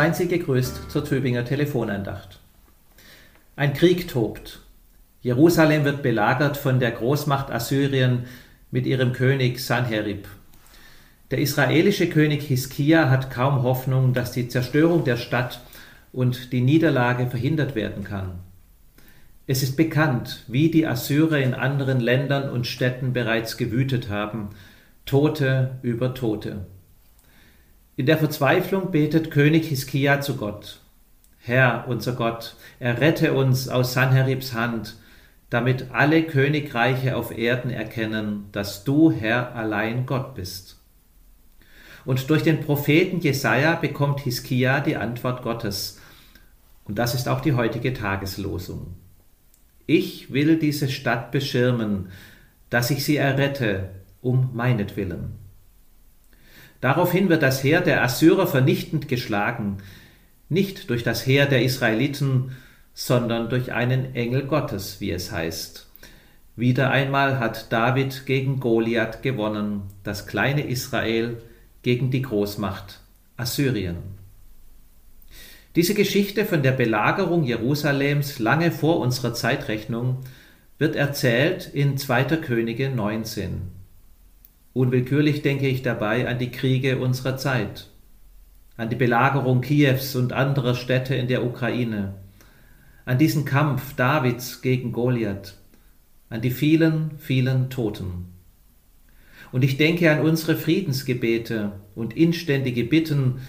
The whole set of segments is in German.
Seien Sie gegrüßt zur Tübinger Telefonandacht. Ein Krieg tobt. Jerusalem wird belagert von der Großmacht Assyrien mit ihrem König Sanherib. Der israelische König Hiskia hat kaum Hoffnung, dass die Zerstörung der Stadt und die Niederlage verhindert werden kann. Es ist bekannt, wie die Assyrer in anderen Ländern und Städten bereits gewütet haben, Tote über Tote. In der Verzweiflung betet König Hiskia zu Gott. Herr, unser Gott, errette uns aus Sanheribs Hand, damit alle Königreiche auf Erden erkennen, dass du, Herr, allein Gott bist. Und durch den Propheten Jesaja bekommt Hiskia die Antwort Gottes. Und das ist auch die heutige Tageslosung. Ich will diese Stadt beschirmen, dass ich sie errette, um meinetwillen. Daraufhin wird das Heer der Assyrer vernichtend geschlagen, nicht durch das Heer der Israeliten, sondern durch einen Engel Gottes, wie es heißt. Wieder einmal hat David gegen Goliath gewonnen, das kleine Israel gegen die Großmacht Assyrien. Diese Geschichte von der Belagerung Jerusalems lange vor unserer Zeitrechnung wird erzählt in 2. Könige 19. Unwillkürlich denke ich dabei an die Kriege unserer Zeit, an die Belagerung Kiews und anderer Städte in der Ukraine, an diesen Kampf Davids gegen Goliath, an die vielen, vielen Toten. Und ich denke an unsere Friedensgebete und inständige Bitten,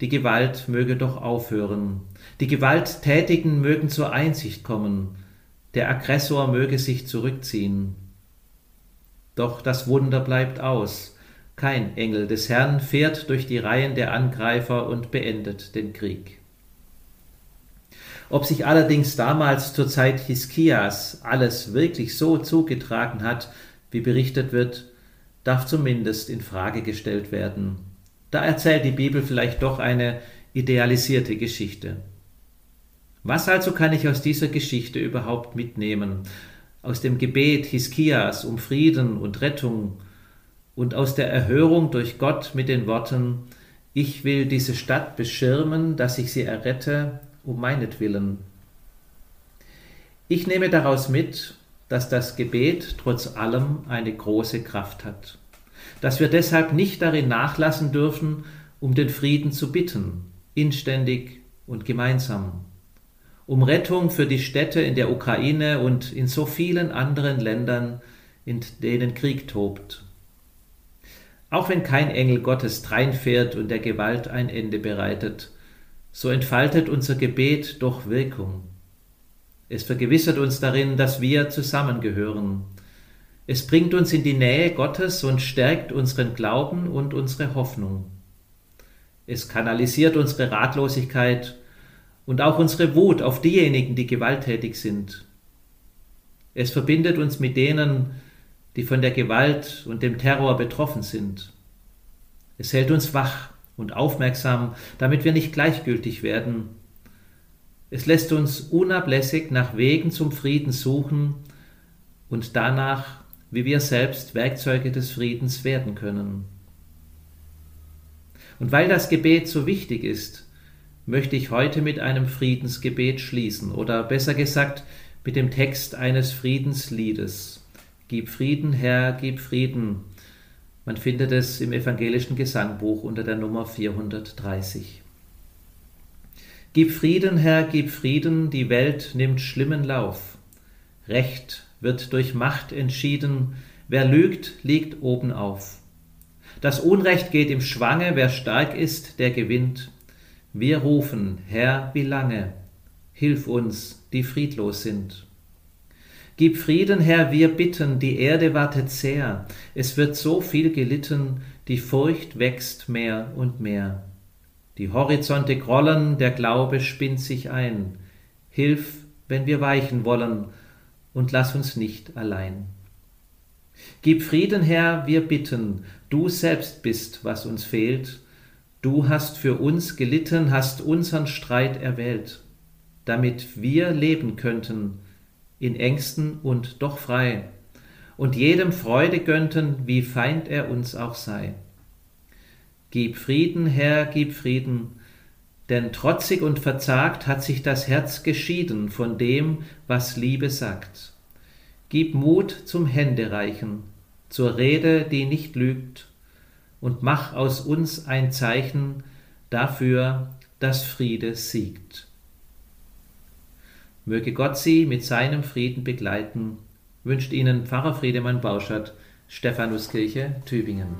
die Gewalt möge doch aufhören, die Gewalttätigen mögen zur Einsicht kommen, der Aggressor möge sich zurückziehen, doch das Wunder bleibt aus. Kein Engel des Herrn fährt durch die Reihen der Angreifer und beendet den Krieg. Ob sich allerdings damals zur Zeit Hiskias alles wirklich so zugetragen hat, wie berichtet wird, darf zumindest in Frage gestellt werden. Da erzählt die Bibel vielleicht doch eine idealisierte Geschichte. Was also kann ich aus dieser Geschichte überhaupt mitnehmen? Aus dem Gebet Hiskias um Frieden und Rettung und aus der Erhörung durch Gott mit den Worten Ich will diese Stadt beschirmen, dass ich sie errette, um meinetwillen. Ich nehme daraus mit, dass das Gebet trotz allem eine große Kraft hat, dass wir deshalb nicht darin nachlassen dürfen, um den Frieden zu bitten, inständig und gemeinsam um Rettung für die Städte in der Ukraine und in so vielen anderen Ländern, in denen Krieg tobt. Auch wenn kein Engel Gottes dreinfährt und der Gewalt ein Ende bereitet, so entfaltet unser Gebet doch Wirkung. Es vergewissert uns darin, dass wir zusammengehören. Es bringt uns in die Nähe Gottes und stärkt unseren Glauben und unsere Hoffnung. Es kanalisiert unsere Ratlosigkeit und auch unsere Wut auf diejenigen, die gewalttätig sind. Es verbindet uns mit denen, die von der Gewalt und dem Terror betroffen sind. Es hält uns wach und aufmerksam, damit wir nicht gleichgültig werden. Es lässt uns unablässig nach Wegen zum Frieden suchen und danach, wie wir selbst Werkzeuge des Friedens werden können. Und weil das Gebet so wichtig ist, möchte ich heute mit einem Friedensgebet schließen oder besser gesagt mit dem Text eines Friedensliedes. Gib Frieden, Herr, gib Frieden. Man findet es im evangelischen Gesangbuch unter der Nummer 430. Gib Frieden, Herr, gib Frieden, die Welt nimmt schlimmen Lauf. Recht wird durch Macht entschieden, wer lügt, liegt oben auf. Das Unrecht geht im Schwange, wer stark ist, der gewinnt. Wir rufen, Herr, wie lange? Hilf uns, die friedlos sind. Gib Frieden, Herr, wir bitten, die Erde wartet sehr, es wird so viel gelitten, die Furcht wächst mehr und mehr. Die Horizonte grollen, der Glaube spinnt sich ein. Hilf, wenn wir weichen wollen, und lass uns nicht allein. Gib Frieden, Herr, wir bitten, du selbst bist, was uns fehlt, Du hast für uns gelitten, hast unseren Streit erwählt, damit wir leben könnten, in Ängsten und doch frei, und jedem Freude gönnten, wie feind er uns auch sei. Gib Frieden, Herr, gib Frieden, denn trotzig und verzagt hat sich das Herz geschieden von dem, was Liebe sagt. Gib Mut zum Händereichen, zur Rede, die nicht lügt, und mach aus uns ein Zeichen dafür, dass Friede siegt. Möge Gott Sie mit seinem Frieden begleiten, wünscht Ihnen Pfarrer Friedemann Bauschert, Stephanuskirche, Tübingen.